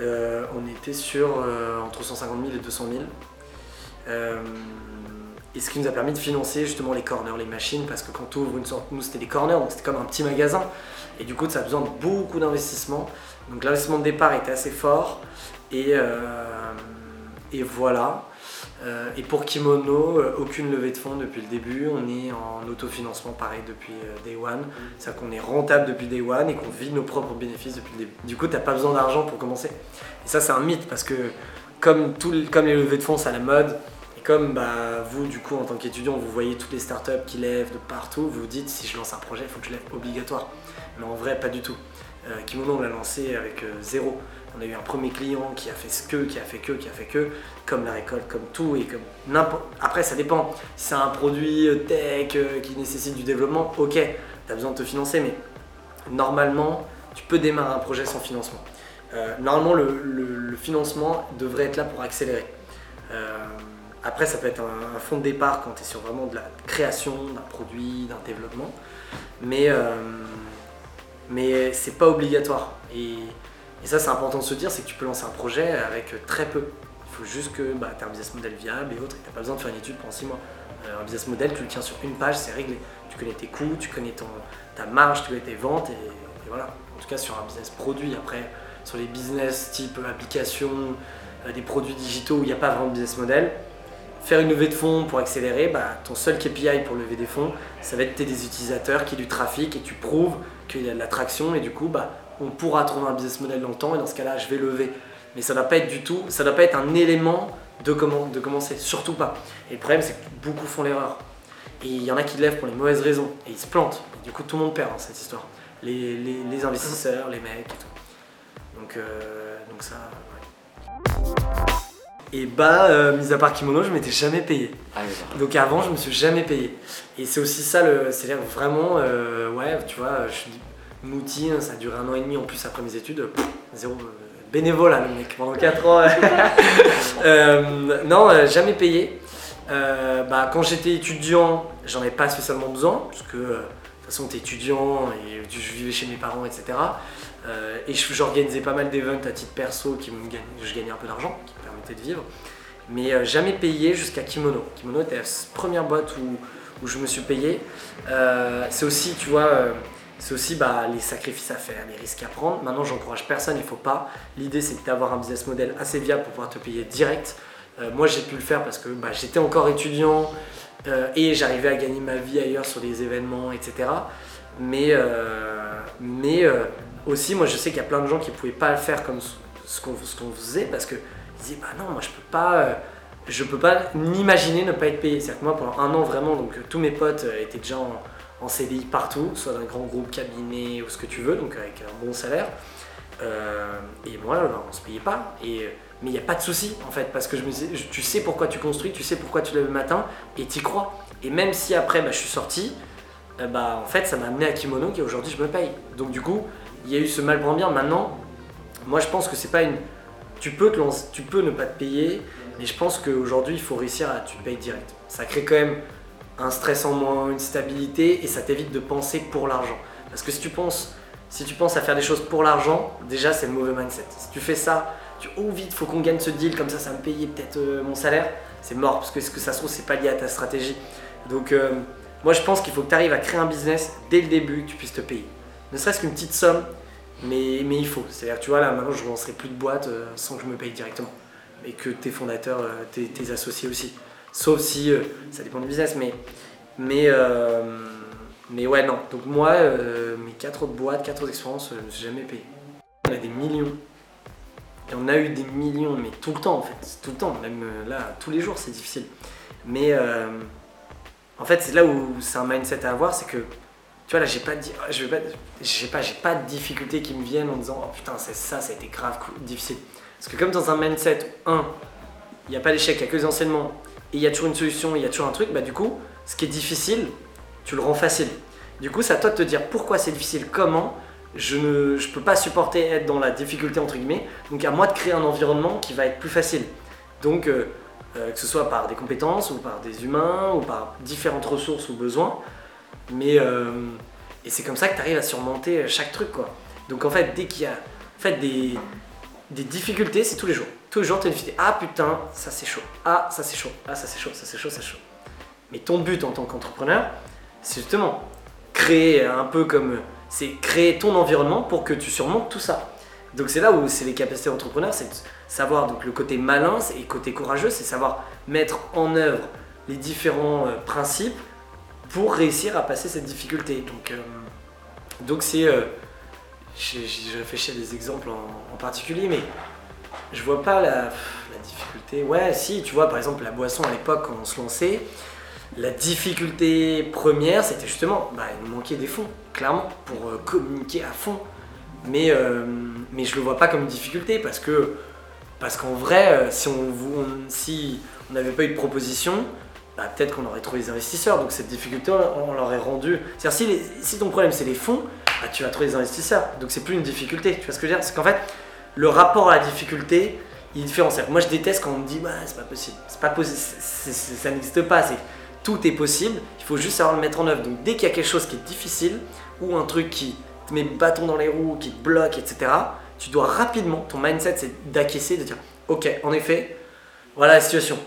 on était sur entre 150 000 et 200 000. Et ce qui nous a permis de financer justement les corners, les machines, parce que quand tu ouvres une sorte, nous c'était des corners, donc c'était comme un petit magasin. Et du coup, ça a besoin de beaucoup d'investissement. Donc l'investissement de départ était assez fort. Et, et voilà. Euh, et pour Kimono, euh, aucune levée de fonds depuis le début. On est en autofinancement pareil depuis euh, Day One. C'est-à-dire qu'on est rentable depuis Day One et qu'on vit nos propres bénéfices depuis le début. Du coup, tu n'as pas besoin d'argent pour commencer. Et ça, c'est un mythe parce que comme, comme les levées de fonds, c'est à la mode. Comme bah, vous, du coup, en tant qu'étudiant, vous voyez toutes les startups qui lèvent de partout, vous vous dites si je lance un projet, il faut que je lève obligatoire. Mais en vrai, pas du tout. Kimono, on l'a lancé avec zéro. On a eu un premier client qui a fait ce que, qui a fait que, qui a fait que, comme la récolte, comme tout et comme. Après, ça dépend. Si c'est un produit euh, tech euh, qui nécessite du développement, ok, tu as besoin de te financer, mais normalement, tu peux démarrer un projet sans financement. Euh, normalement, le, financement devrait être là pour accélérer. Après, ça peut être un, fonds de départ quand tu es sur vraiment de la création d'un produit, d'un développement, mais, mais c'est pas obligatoire. Et ça, c'est important de se dire, c'est que tu peux lancer un projet avec très peu. Il faut juste que bah, tu aies un business model viable et autres, et tu pas besoin de faire une étude pendant 6 mois. Euh, un business model, tu le tiens sur une page, c'est réglé. Tu connais tes coûts, tu connais ton, ta marge, tu connais tes ventes, et, voilà. En tout cas, sur un business produit. Après, sur les business type application, euh, des produits digitaux où il n'y a pas vraiment de business model, faire une levée de fonds pour accélérer, bah, ton seul KPI pour lever des fonds, ça va être des utilisateurs, qui y du trafic et tu prouves qu'il y a de l'attraction et du coup, bah, on pourra trouver un business model dans le temps et dans ce cas-là, je vais lever. Mais ça ne doit pas être du tout, ça doit pas être un élément de, comment, de commencer, surtout pas. Et le problème, c'est que beaucoup font l'erreur. Et il y en a qui lèvent pour les mauvaises raisons et ils se plantent. du coup, tout le monde perd dans cette histoire. Les, les, investisseurs, les mecs et tout. Donc, euh, donc ça, Et bah, euh, mis à part kimono, je m'étais jamais payé. Ah donc avant, je me suis jamais payé. Et c'est aussi ça, le, c'est vraiment, euh, ouais, tu vois, je suis Mouti, ça a duré un an et demi en plus après mes études, zéro bénévolat le mec pendant 4 ans. non, jamais payé. Euh, bah, quand j'étais étudiant, j'en avais pas spécialement besoin, parce que euh, de toute façon, tu es étudiant et je vivais chez mes parents, etc. Euh, et j'organisais pas mal d'événements à titre perso qui me je gagnais un peu d'argent, qui de vivre. Mais jamais payé jusqu'à Kimono. Kimono était la première boîte où, où je me suis payé. c'est aussi, tu vois, c'est aussi bah, les sacrifices à faire, les risques à prendre. Maintenant, j'encourage personne, il faut pas. L'idée, c'est d'avoir un business model assez viable pour pouvoir te payer direct. Euh, moi, j'ai pu le faire parce que bah, j'étais encore étudiant euh, et j'arrivais à gagner ma vie ailleurs sur des événements, etc. Mais, euh, mais aussi, moi, je sais qu'il y a plein de gens qui ne pouvaient pas le faire comme ce qu'on faisait parce qu'ils disaient bah non, moi, je peux pas je peux pas m'imaginer ne pas être payé. C'est-à-dire que moi, pendant un an, vraiment, donc tous mes potes étaient déjà en, CDI partout, soit dans un grand groupe, cabinet ou ce que tu veux, donc avec un bon salaire. et moi, bah, on se payait pas. Et mais il n'y a pas de souci en fait, parce que je me tu sais pourquoi tu construis, tu sais pourquoi tu lèves le matin et tu y crois. Et même si après bah, je suis sorti, euh, bah, en fait ça m'a amené à Kimono qui aujourd'hui je me paye. Donc du coup, il y a eu ce mal pour bien. Maintenant, moi je pense que c'est pas une. Tu peux, te tu peux ne pas te payer, mais je pense qu'aujourd'hui il faut réussir à te payes direct. Ça crée quand même un stress en moins, une stabilité et ça t'évite de penser pour l'argent. Parce que si tu penses, si tu penses à faire des choses pour l'argent, déjà c'est le mauvais mindset. Si tu fais ça tu oh vite, faut qu'on gagne ce deal, comme ça, ça me payer peut-être euh, mon salaire. C'est mort, parce que ce que ça se trouve, c'est pas lié à ta stratégie. Donc, euh, moi, je pense qu'il faut que tu arrives à créer un business dès le début, que tu puisses te payer. Ne serait-ce qu'une petite somme, mais, il faut. C'est-à-dire, tu vois, là, maintenant, je ne lancerai plus de boîte euh, sans que je me paye directement. Et que tes fondateurs, tes, associés aussi. Sauf si, ça dépend du business, mais, mais, mais ouais, non. Donc, moi, mes 4 autres boîtes, 4 autres expériences, je ne me suis jamais payé. On a des millions et on a eu des millions, mais tout le temps en fait, tout le temps, même euh, là, tous les jours c'est difficile. Mais euh, en fait, c'est là où c'est un mindset à avoir, c'est que tu vois là, j'ai pas, je vais pas, j'ai pas, j'ai pas de difficultés qui me viennent en disant oh putain c'est ça, ça a été grave difficile. Parce que comme dans un mindset, un, il n'y a pas d'échec, il n'y a que des enseignements, et il y a toujours une solution, il y a toujours un truc, bah du coup, ce qui est difficile, tu le rends facile. Du coup, c'est à toi de te dire pourquoi c'est difficile, comment, je ne je peux pas supporter être dans la difficulté entre guillemets. Donc à moi de créer un environnement qui va être plus facile. Donc euh, euh, que ce soit par des compétences ou par des humains ou par différentes ressources ou besoins. Mais euh, et c'est comme ça que tu arrives à surmonter chaque truc quoi. Donc en fait dès qu'il y a des, difficultés, c'est tous les jours. Tous les jours tu as une. Ah putain, ça c'est chaud. Ah ça c'est chaud. Ah ça c'est chaud, ça c'est chaud, ça c'est chaud. Mais ton but en tant qu'entrepreneur, c'est justement créer un peu comme c'est créer ton environnement pour que tu surmontes tout ça. Donc c'est là où c'est les capacités d'entrepreneur, c'est savoir donc le côté malin et le côté courageux, c'est savoir mettre en œuvre les différents euh, principes pour réussir à passer cette difficulté. Donc euh, donc c'est euh, j'ai réfléchi à des exemples en, particulier, mais je vois pas la, difficulté. Ouais, si, tu vois, par exemple, la boisson à l'époque, quand on se lançait, la difficulté première, c'était justement, bah, il nous manquait des fonds, clairement, pour euh, communiquer à fond. Mais, mais je le vois pas comme une difficulté parce que parce qu'en vrai, si on si on n'avait pas eu de proposition, bah, peut-être qu'on aurait trouvé des investisseurs. Donc cette difficulté, on, l'aurait rendu. C'est-à-dire si, ton problème c'est les fonds, bah, tu vas trouver des investisseurs. Donc c'est plus une difficulté. Tu vois ce que je veux dire? C'est qu'en fait, le rapport à la difficulté, il est différent. Moi, je déteste quand on me dit, bah, c'est pas possible. C'est pas possible. ça n'existe pas tout est possible, il faut juste savoir le mettre en œuvre. Donc dès qu'il y a quelque chose qui est difficile, ou un truc qui te met bâton dans les roues, qui te bloque, etc., tu dois rapidement, ton mindset c'est d'acquiescer, de dire, ok, en effet, voilà la situation.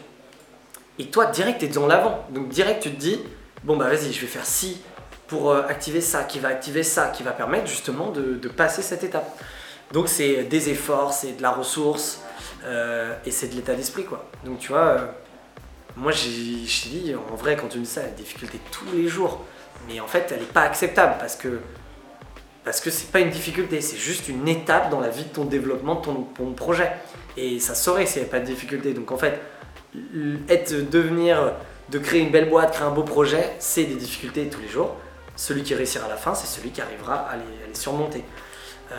Et toi, direct, tu es dans l'avant. Donc direct, tu te dis, bon bah vas-y, je vais faire ci pour euh, activer ça, qui va activer ça, qui va permettre justement de, passer cette étape. Donc c'est des efforts, c'est de la ressource, euh, et c'est de l'état d'esprit, quoi. Donc tu vois... Euh, moi, je t'ai dit, en vrai, quand tu me dis ça, la difficulté tous les jours. Mais en fait, elle n'est pas acceptable parce que parce que c'est pas une difficulté, c'est juste une étape dans la vie de ton développement, de ton, ton projet. Et ça saurait s'il n'y avait pas de difficulté. Donc en fait, être, devenir, de créer une belle boîte, créer un beau projet, c'est des difficultés tous les jours. Celui qui réussira à la fin, c'est celui qui arrivera à les, surmonter. Euh,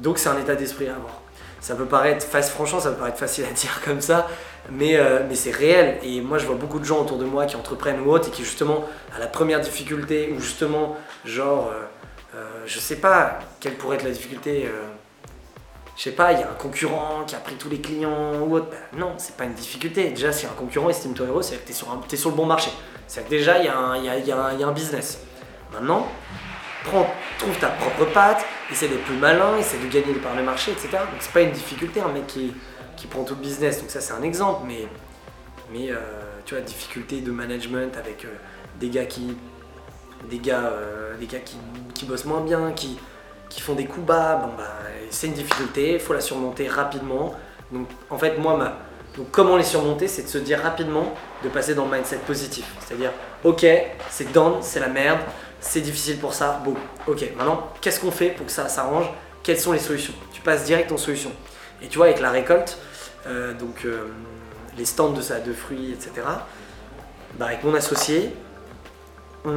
donc c'est un état d'esprit à avoir. Ça peut paraître, franchement, ça peut paraître facile à dire comme ça, mais, euh, mais c'est réel. Et moi, je vois beaucoup de gens autour de moi qui entreprennent ou autres et qui, justement, à la première difficulté, ou justement, genre, euh, euh, je sais pas quelle pourrait être la difficulté. Je sais pas, il y a un concurrent qui a pris tous les clients ou autre. Ben non, c'est pas une difficulté. Déjà, si un concurrent estime toi héros, c'est que tu es, sur t'es sur le bon marché. C'est que déjà, il y, a un- y a- y a un business. Maintenant, prends, trouve ta propre patte, essaie d'être plus malin, essaie de gagner par le marché, etc. Donc c'est pas une difficulté, un mec qui, qui prend tout le business. Donc ça, c'est un exemple, mais, mais euh, tu vois, difficulté de management avec euh, des gars qui, des gars, euh, des gars qui, qui bossent moins bien, qui, qui font des coups bas, bon bah c'est une difficulté, il faut la surmonter rapidement. Donc en fait moi ma, donc comment les surmonter c'est de se dire rapidement de passer dans le mindset positif. C'est-à-dire ok c'est down, c'est la merde, c'est difficile pour ça, bon ok maintenant qu'est-ce qu'on fait pour que ça s'arrange? Quelles sont les solutions? Tu passes direct en solution. Et tu vois avec la récolte, euh, donc euh, les stands de, de fruits, etc. Bah, avec mon associé,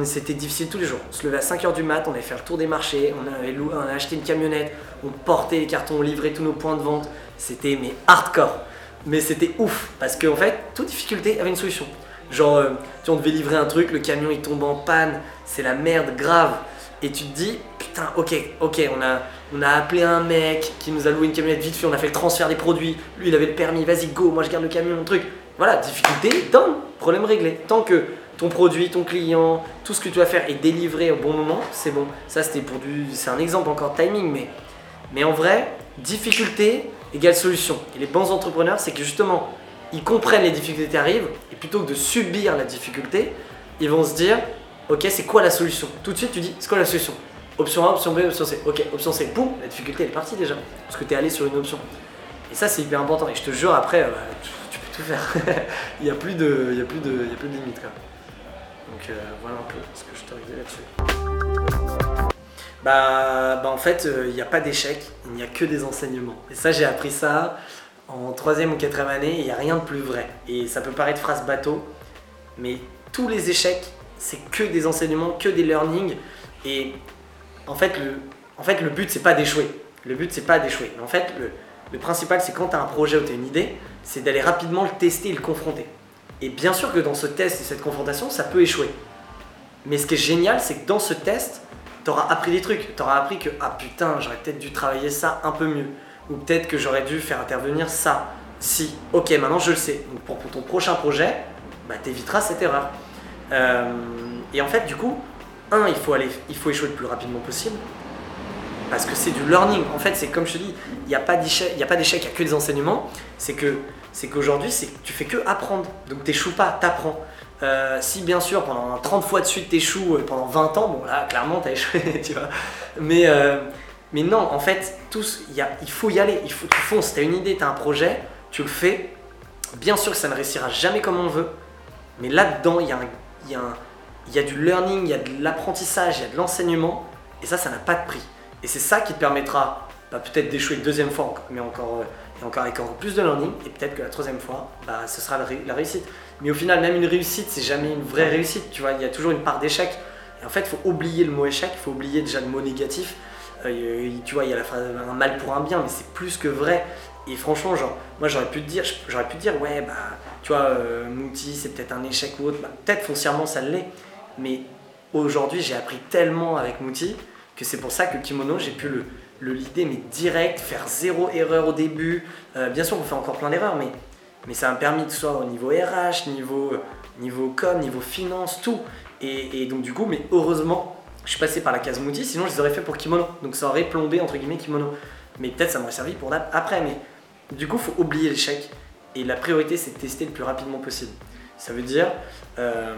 C'était difficile tous les jours. On se levait à 5h du mat, on allait faire le tour des marchés, on avait lou- on acheté une camionnette, on portait les cartons, on livrait tous nos points de vente. C'était mais hardcore. Mais c'était ouf parce qu'en fait, toute difficulté avait une solution. Genre, euh, tu on devait livrer un truc, le camion il tombe en panne, c'est la merde grave. Et tu te dis, putain, ok, ok, on a, on a appelé un mec qui nous a loué une camionnette vite fait, on a fait le transfert des produits, lui il avait le permis, vas-y go, moi je garde le camion, mon truc. Voilà, difficulté, down, problème réglé. Tant que ton produit, ton client, tout ce que tu vas faire est délivré au bon moment, c'est bon. Ça c'était pour du. C'est un exemple encore de timing, mais, mais en vrai, difficulté égale solution. Et les bons entrepreneurs, c'est que justement, ils comprennent les difficultés qui arrivent, et plutôt que de subir la difficulté, ils vont se dire, ok, c'est quoi la solution? Tout de suite, tu dis, c'est quoi la solution? Option A, option B, option C. Ok, option C, boum, la difficulté elle est partie déjà, parce que tu es allé sur une option. Et ça, c'est hyper important. Et je te jure, après, euh, tu, peux tout faire. il n'y a, plus de- a, a plus de limite. Quoi. Donc euh, voilà un peu ce que je t'aurais dit là-dessus. Bah, bah en fait, euh, il n'y a pas d'échec, il n'y a que des enseignements. Et ça, j'ai appris ça en troisième ou quatrième année, il n'y a rien de plus vrai. Et ça peut paraître phrase bateau, mais tous les échecs, c'est que des enseignements, que des learnings. Et en fait, le, en fait, le but, c'est pas d'échouer. Le but, c'est pas d'échouer. En fait, le, le principal, c'est quand tu as un projet ou tu as une idée, c'est d'aller rapidement le tester et le confronter. Et bien sûr que dans ce test et cette confrontation, ça peut échouer. Mais ce qui est génial, c'est que dans ce test, tu auras appris des trucs. Tu auras appris que, ah putain, j'aurais peut-être dû travailler ça un peu mieux. Ou peut-être que j'aurais dû faire intervenir ça. Si, ok, maintenant je le sais. Donc pour, pour ton prochain projet, bah, t'éviteras cette erreur. Euh, et en fait, du coup, un, il faut, aller, il faut échouer le plus rapidement possible. Parce que c'est du learning. En fait, c'est comme je te dis, il n'y a pas d'échec, il n'y a a que des enseignements. C'est que c'est qu'aujourd'hui, tu fais que apprendre. Donc t'échoues pas, t'apprends. Euh, si bien sûr pendant 30 fois de suite t'échoues euh, pendant 20 ans, bon là clairement t'as échoué, tu vois. Mais, euh, mais non, en fait, tous, il faut y aller, il faut, tu fonces, t'as une idée, t'as un projet, tu le fais. Bien sûr que ça ne réussira jamais comme on veut, mais là-dedans, il y, y, y a du learning, il y a de l'apprentissage, il y a de l'enseignement, et ça, ça n'a pas de prix. Et c'est ça qui te permettra bah, peut-être d'échouer une deuxième fois, encore- mais encore, euh, et encore avec encore plus de learning, et peut-être que la troisième fois, bah, ce sera la, ré- la réussite. Mais au final, même une réussite, c'est jamais une vraie réussite, tu vois, il y a toujours une part d'échec. Et en fait, il faut oublier le mot échec, il faut oublier déjà le mot négatif. Euh, tu vois, il y a la phrase un mal pour un bien, mais c'est plus que vrai. Et franchement, genre, moi j'aurais pu te dire, j'aurais pu te dire, ouais, bah, tu vois, euh, Mouti, c'est peut-être un échec ou autre. Bah, peut-être foncièrement ça l'est, mais aujourd'hui j'ai appris tellement avec Mouti que c'est pour ça que Kimono, j'ai pu le, le mais direct, faire zéro erreur au début. Euh, bien sûr, on fait encore plein d'erreurs, mais, ça m'a permis que ce soit au niveau RH, niveau, niveau com, niveau finance, tout. Et, donc, du coup, mais heureusement, je suis passé par la case Mouti, sinon je les aurais fait pour Kimono. Donc, ça aurait plombé, entre guillemets, Kimono. Mais peut-être ça m'aurait servi pour après. Mais du coup, faut oublier l'échec. Et la priorité, c'est de tester le plus rapidement possible. Ça veut dire, euh,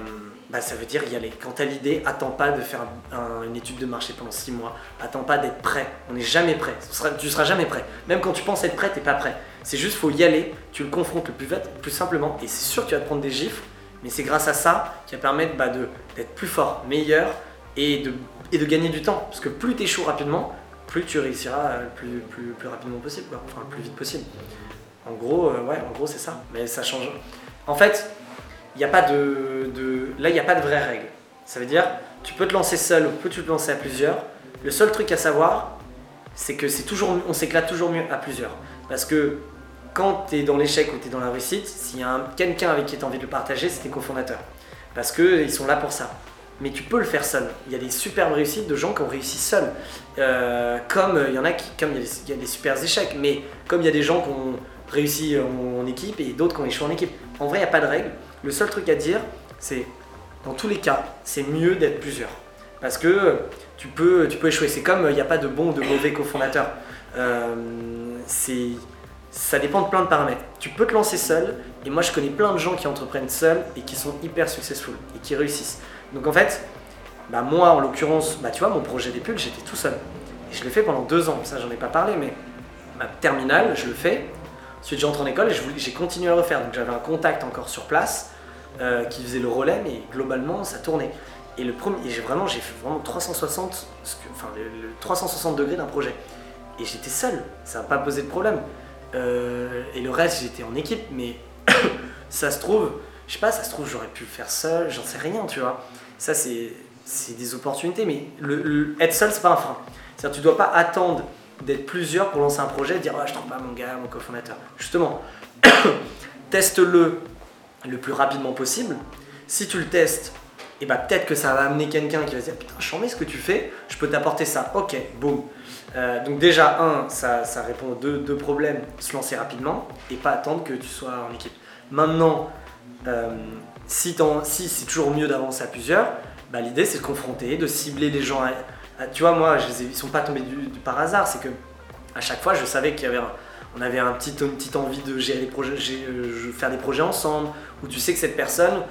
bah, ça veut dire y aller. Quand tu as l'idée, attends pas de faire un- une étude de marché pendant 6 mois. Attends pas d'être prêt. On n'est jamais prêt. Tu seras, seras jamais prêt. Même quand tu penses être prêt, t'es pas prêt. C'est juste, faut y aller, tu le confrontes le plus vite, plus simplement, et c'est sûr que tu vas te prendre des gifles, mais c'est grâce à ça qui va permettre bah, d'être plus fort, meilleur, et de, et de gagner du temps. Parce que plus tu échoues rapidement, plus tu réussiras le plus, plus, plus rapidement possible, enfin le plus vite possible. En gros, euh, ouais, en gros c'est ça. Mais ça change. En fait, il y a pas de, de... là il n'y a pas de vraie règle. Ça veut dire, tu peux te lancer seul ou peux-tu te lancer à plusieurs. Le seul truc à savoir, c'est que c'est toujours, on s'éclate toujours mieux à plusieurs. Parce que quand tu es dans l'échec ou tu es dans la réussite, s'il y a quelqu'un avec qui tu as envie de le partager, c'est tes cofondateurs. Parce qu'ils sont là pour ça. Mais tu peux le faire seul. Il y a des superbes réussites de gens qui ont réussi seuls. Euh, comme il y en a qui, comme il y a, des, il super échecs, mais comme il y a des gens qui ont réussi en, équipe et d'autres qui ont échoué en équipe. En vrai, il n'y a pas de règle. Le seul truc à dire, c'est dans tous les cas, c'est mieux d'être plusieurs. Parce que tu peux, tu peux échouer. C'est comme il n'y a pas de bon ou de mauvais cofondateur. Euh, ça dépend de plein de paramètres. Tu peux te lancer seul, et moi je connais plein de gens qui entreprennent seuls et qui sont hyper successful et qui réussissent. Donc en fait, bah moi en l'occurrence, bah tu vois, mon projet des pulls, j'étais tout seul. Et je l'ai fait pendant deux ans, ça j'en ai pas parlé, mais ma terminale, je le fais. Ensuite, j'entre en école et j'ai continué à le refaire. Donc, j'avais un contact encore sur place euh, qui faisait le relais, mais globalement, ça tournait. Et le premier, j'ai vraiment, j'ai fait vraiment 360, enfin, le, 360 degrés d'un projet. Et j'étais seul, ça n'a pas posé de problème. Euh, et le reste, j'étais en équipe, mais ça se trouve, je sais pas, ça se trouve, j'aurais pu le faire seul, j'en sais rien, tu vois. Ça, c'est des opportunités, mais le, être seul, c'est pas un frein. C'est-à-dire, tu dois pas attendre d'être plusieurs pour lancer un projet et dire oh, je trouve pas mon gars, mon cofondateur. Justement, teste-le le plus rapidement possible. Si tu le testes, et eh bah ben, peut-être que ça va amener quelqu'un qui va se dire putain, je ce que tu fais, je peux t'apporter ça. Ok, boum. Euh, donc déjà, un, ça, ça répond aux deux, deux, problèmes, se lancer rapidement et pas attendre que tu sois en équipe. Maintenant, euh, si, si c'est toujours mieux d'avancer à plusieurs, bah, l'idée c'est de confronter, de cibler les gens à, tu vois, moi, je ils sont pas tombés du, par hasard. C'est que à chaque fois, je savais qu'il y avait on avait un petit, une petite envie de gérer les projets, euh, faire des projets ensemble, où tu sais que cette personne,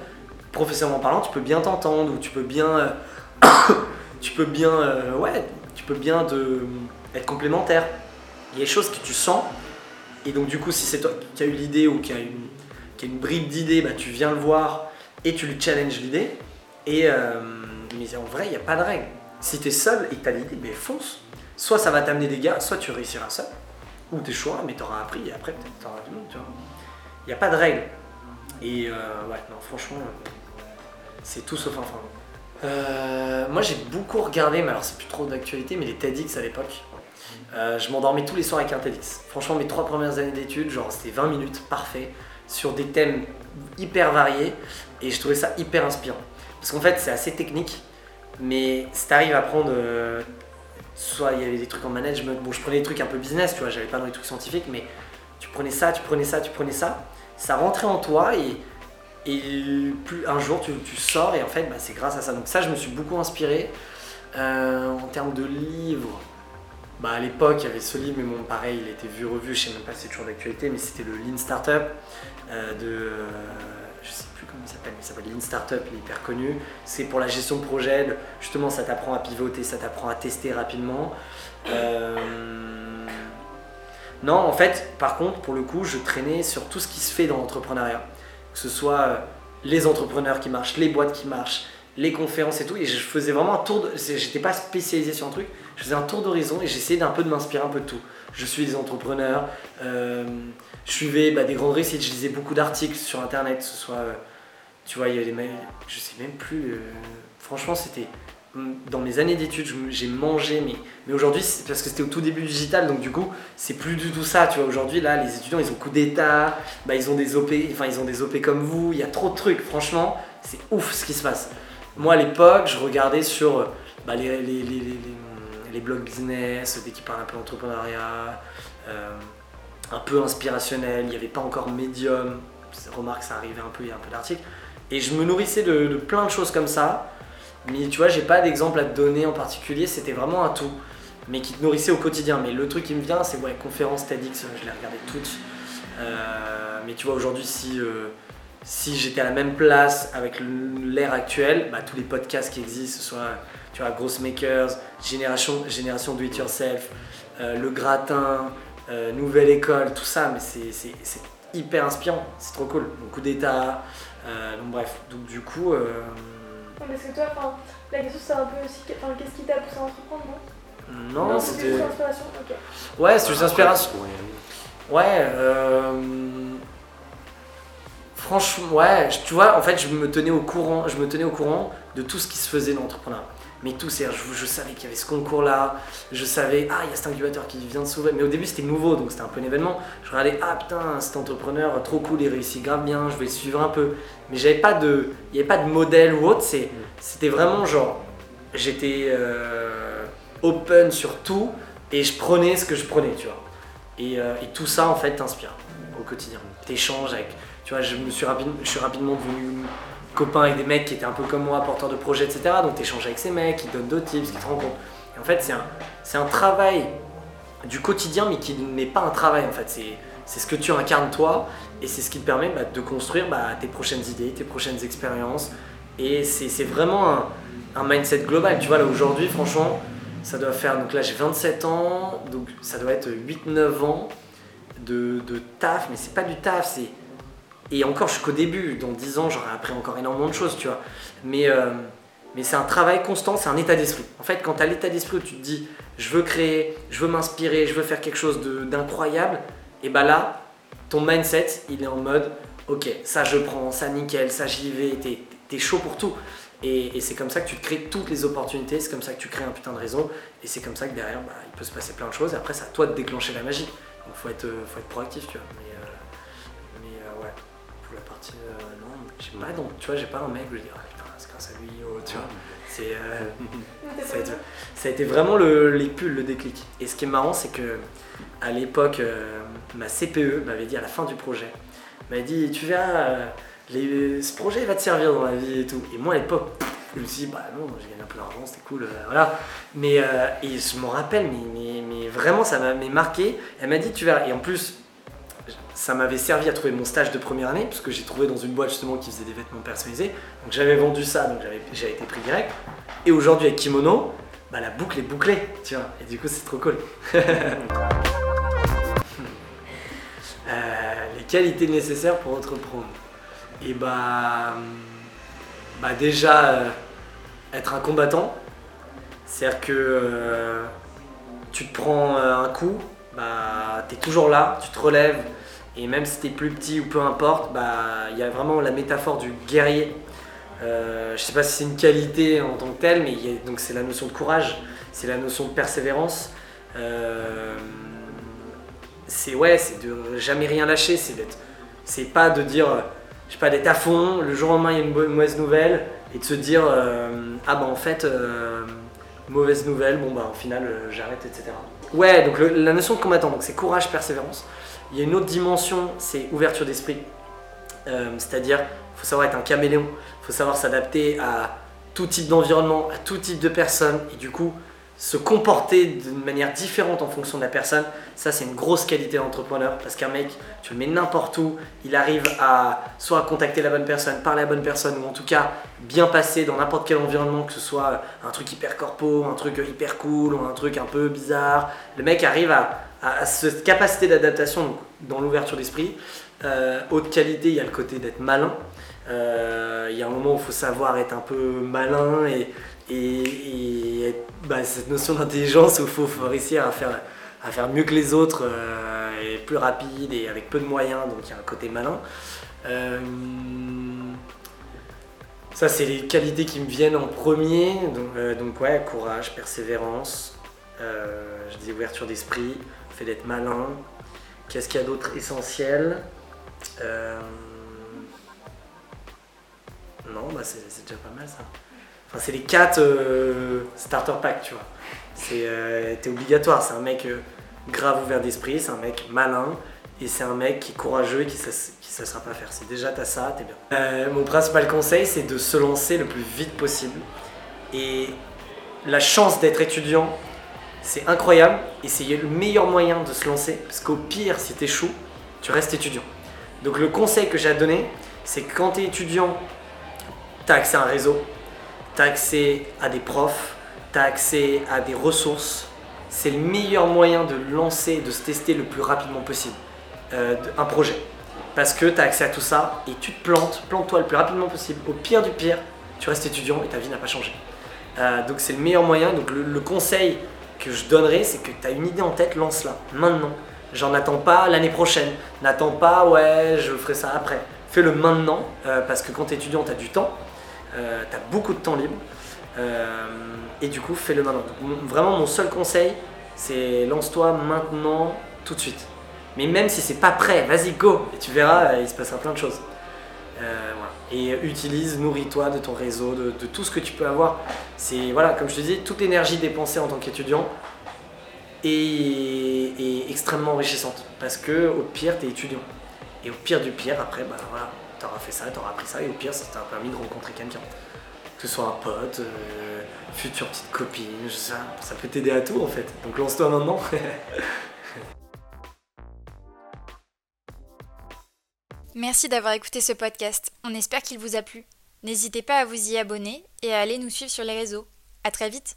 professionnellement parlant, tu peux bien t'entendre, ou tu peux bien, euh, tu peux bien, euh, ouais, tu peux bien être complémentaire. Il y a des choses que tu sens, et donc du coup, si c'est toi qui as eu l'idée ou qui a une, qui a une bribe d'idée, bah, tu viens le voir et tu lui challenges l'idée. Et mais en vrai, il n'y a pas de règle. Si tu es seul et que tu as l'idée, mais fonce. Soit ça va t'amener des gars, soit tu réussiras seul. Ou tes choix, mais tu auras appris et après peut-être tu auras du monde, tu vois. Il n'y a pas de règle. Et euh, ouais, non, franchement, c'est tout sauf un. Euh, moi j'ai beaucoup regardé, mais alors c'est plus trop d'actualité, mais les TEDx à l'époque. Euh, je m'endormais tous les soirs avec un TEDx. Franchement, mes trois premières années d'études, genre c'était 20 minutes, parfait, sur des thèmes hyper variés, et je trouvais ça hyper inspirant. Parce qu'en fait, c'est assez technique, mais si t'arrives à prendre. Euh, soit il y avait des trucs en management, bon, je prenais des trucs un peu business, tu vois, j'avais pas dans les trucs scientifiques, mais tu prenais ça, tu prenais ça, tu prenais ça, ça rentrait en toi et, et plus, un jour tu, tu, sors et en fait, bah, c'est grâce à ça. Donc, ça, je me suis beaucoup inspiré. Euh, en termes de livres, bah, à l'époque, il y avait ce livre, mais bon, pareil, il était vu, revu, je sais même pas si c'est toujours d'actualité, mais c'était le Lean Startup euh, de s'appelle, Lean Startup, il est hyper connu. C'est pour la gestion de projet, justement ça t'apprend à pivoter, ça t'apprend à tester rapidement. Euh, non, en fait, par contre, pour le coup, je traînais sur tout ce qui se fait dans l'entrepreneuriat. Que ce soit euh, les entrepreneurs qui marchent, les boîtes qui marchent, les conférences et tout. Et je faisais vraiment un tour de. J'étais pas spécialisé sur un truc, je faisais un tour d'horizon et j'essayais d'un peu de m'inspirer un peu de tout. Je suis des entrepreneurs. Euh, je suivais bah, des grandes réussites, je lisais beaucoup d'articles sur internet, que ce soit, tu vois, il y avait des mails, je sais même plus, euh, franchement, c'était dans mes années d'études, j'ai mangé, mais, mais aujourd'hui, parce que c'était au tout début du digital, donc du coup, c'est plus du tout ça, tu vois. Aujourd'hui, là, les étudiants, ils ont coup d'état, bah, ils ont des OP, enfin, ils ont des OP comme vous, il y a trop de trucs, franchement, c'est ouf ce qui se passe. Moi, à l'époque, je regardais sur bah, les, les, les, les, blogs business, dès qu'ils parlent un peu d'entrepreneuriat. Euh, un peu inspirationnel, il n'y avait pas encore médium, remarque ça arrivait un peu, il y a un peu d'articles, et je me nourrissais de, plein de choses comme ça, mais tu vois, j'ai pas d'exemple à te donner en particulier, c'était vraiment un tout, mais qui te nourrissait au quotidien. Mais le truc qui me vient, c'est ouais, conférence TEDx, je l'ai regardé toutes, euh, mais tu vois, aujourd'hui, si, euh, si j'étais à la même place avec l'ère actuelle, bah, tous les podcasts qui existent, ce soit tu vois, Gross Makers, Génération, Génération Do It Yourself, euh, Le Gratin, euh, nouvelle école, tout ça, mais c'est- hyper inspirant, c'est trop cool. Donc, coup d'état, euh, donc bref, donc du coup, euh, Non, Parce que toi, la question c'est un peu aussi, qu'est-ce qui t'a poussé à entreprendre, non? Non, c'était c'était. juste l'inspiration, ok. Ouais, c'était juste inspiration. Ouais. Ouais, euh, franchement, ouais, tu vois, en fait, je me tenais au courant, je me tenais au courant de tout ce qui se faisait dans l'entrepreneuriat. Mais tout, c'est, je, savais qu'il y avait ce concours-là, je savais, ah, il y a cet incubateur qui vient de s'ouvrir. Mais au début, c'était nouveau, donc c'était un peu un événement. Je regardais, ah putain, cet entrepreneur, trop cool, il réussit grave bien, je vais le suivre un peu. Mais j'avais pas de, il n'y avait pas de modèle ou autre, c'était vraiment genre, j'étais euh, open sur tout et je prenais ce que je prenais, tu vois. Et, euh, et tout ça, en fait, t'inspire au quotidien. T'échanges avec. Tu vois, je, me suis je suis rapidement devenu copain avec des mecs qui étaient un peu comme moi, porteurs de projets, etc. Donc t'échanges avec ces mecs, ils donnent d'autres tips, qui te compte. Et en fait, c'est un, un travail du quotidien, mais qui n'est pas un travail, en fait. C'est, ce que tu incarnes toi, et c'est ce qui te permet bah, de construire bah, tes prochaines idées, tes prochaines expériences. Et c'est, c'est vraiment un, un mindset global. Tu vois, là, aujourd'hui, franchement, ça doit faire. Donc là, j'ai 27 ans, donc ça doit être 8-9 ans de, de taf, mais c'est pas du taf, c'est. Et encore, je suis qu'au début, dans 10 ans, j'aurai appris encore énormément de choses, tu vois. Mais, euh, mais c'est un travail constant, c'est un état d'esprit. En fait, quand tu as l'état d'esprit où tu te dis, je veux créer, je veux m'inspirer, je veux faire quelque chose d'incroyable, et bah là, ton mindset, il est en mode, ok, ça je prends, ça nickel, ça j'y vais, t'es es chaud pour tout. Et, et c'est comme ça que tu te crées toutes les opportunités, c'est comme ça que tu crées un putain de réseau, et c'est comme ça que derrière, bah, il peut se passer plein de choses, et après, c'est à toi de déclencher la magie. Donc faut être, euh, faut être proactif, tu vois. Euh, non, j'ai pas, donc, tu vois, j'ai pas un mec où je dis, ah putain, c'est grâce à lui, oh, tu vois. C'est, euh, ça, a été, bien. ça a été vraiment le, les pulls, le déclic. Et ce qui est marrant, c'est que à l'époque, euh, ma CPE m'avait dit à la fin du projet, m'avait dit, tu verras, les- ce projet va te servir dans la vie et tout. Et moi à l'époque, je me suis dit, bah non, j'ai gagné un peu d'argent, c'était cool, voilà. Mais et je m'en rappelle, mais, mais, mais vraiment, ça m'avait marqué. Elle m'a dit, tu verras. Et en plus, ça m'avait servi à trouver mon stage de première année, parce que j'ai trouvé dans une boîte justement qui faisait des vêtements personnalisés. Donc j'avais vendu ça, donc j'avais été pris direct. Et aujourd'hui avec Kimono, bah, la boucle est bouclée, tu vois. Et du coup, c'est trop cool. Euh, les qualités nécessaires pour entreprendre. Et bah, bah déjà, euh, être un combattant. C'est-à-dire que euh, tu te prends un coup, bah, tu es toujours là, tu te relèves. Et même si tu es plus petit ou peu importe, bah, il y a vraiment la métaphore du guerrier. Euh, je sais pas si c'est une qualité en tant que telle, mais donc c'est la notion de courage, c'est la notion de persévérance. Euh, c'est ouais, c'est de jamais rien lâcher, c'est d'être, c'est pas de dire, je sais pas, d'être à fond. Le jour au lendemain, il y a une, mauvaise nouvelle et de se dire, euh, ah bah en fait, euh, mauvaise nouvelle, bon bah au final, j'arrête, etc. Ouais, donc la notion de combattant, donc c'est courage, persévérance. Il y a une autre dimension, c'est ouverture d'esprit. Euh, c'est-à-dire, il faut savoir être un caméléon, il faut savoir s'adapter à tout type d'environnement, à tout type de personnes, et du coup, se comporter d'une manière différente en fonction de la personne, ça c'est une grosse qualité d'entrepreneur, parce qu'un mec, tu le mets n'importe où, il arrive à soit contacter la bonne personne, parler à la bonne personne, ou en tout cas bien passer dans n'importe quel environnement, que ce soit un truc hyper corpo, un truc hyper cool, ou un truc un peu bizarre. Le mec arrive à, à- cette capacité d'adaptation dans l'ouverture d'esprit. Euh, haute qualité, il y a le côté d'être malin. Euh, il y a un moment où il faut savoir être un peu malin et, bah, cette notion d'intelligence où il faut, réussir à faire, mieux que les autres euh, et plus rapide et avec peu de moyens, donc il y a un côté malin. Ça, c'est les qualités qui me viennent en premier. Donc, donc ouais, courage, persévérance, je dis ouverture d'esprit, d'être malin. Qu'est-ce qu'il y a d'autre essentiel Euh, Non, bah c'est c'est déjà pas mal ça. Enfin, c'est les quatre euh, starter pack, tu vois. C'est euh, obligatoire. C'est un mec euh, grave ouvert d'esprit, c'est un mec malin et c'est un mec qui est courageux et qui ne sera pas faire. Si déjà t'as ça, t'es bien. Mon principal conseil, c'est de se lancer le plus vite possible. Et la chance d'être étudiant, c'est incroyable et c'est le meilleur moyen de se lancer parce qu'au pire, si t'échoues, tu restes étudiant. Donc le conseil que j'ai à donner, c'est que quand tu es étudiant, tu as accès à un réseau, tu as accès à des profs, tu as accès à des ressources c'est le meilleur moyen de lancer, de se tester le plus rapidement possible euh, un projet. Parce que tu as accès à tout ça et tu te plantes, plante-toi le plus rapidement possible. Au pire du pire, tu restes étudiant et ta vie n'a pas changé. Euh, donc c'est le meilleur moyen. Donc le, conseil que je donnerais, c'est que tu as une idée en tête, lance-la maintenant. J'en attends pas l'année prochaine. N'attends pas, ouais, je ferai ça après. Fais-le maintenant, euh, parce que quand tu es étudiant, tu as du temps. tu as beaucoup de temps libre. et du coup, fais-le maintenant. vraiment, mon seul conseil, c'est lance-toi maintenant, tout de suite. Mais même si c'est pas prêt, vas-y, go Et tu verras, il se passera plein de choses. Euh, et utilise, nourris-toi de ton réseau, de, tout ce que tu peux avoir. C'est, voilà, comme je te dis, toute l'énergie dépensée en tant qu'étudiant est, extrêmement enrichissante. Parce que au pire, tu es étudiant. Et au pire du pire, après, bah voilà, tu auras fait ça, tu auras appris ça, et au pire, ça t'a permis de rencontrer quelqu'un. Que ce soit un pote, euh, future petite copine, ça peut t'aider à tout en fait. Donc lance-toi maintenant. Merci d'avoir écouté ce podcast. On espère qu'il vous a plu. N'hésitez pas à vous y abonner et à aller nous suivre sur les réseaux. À très vite!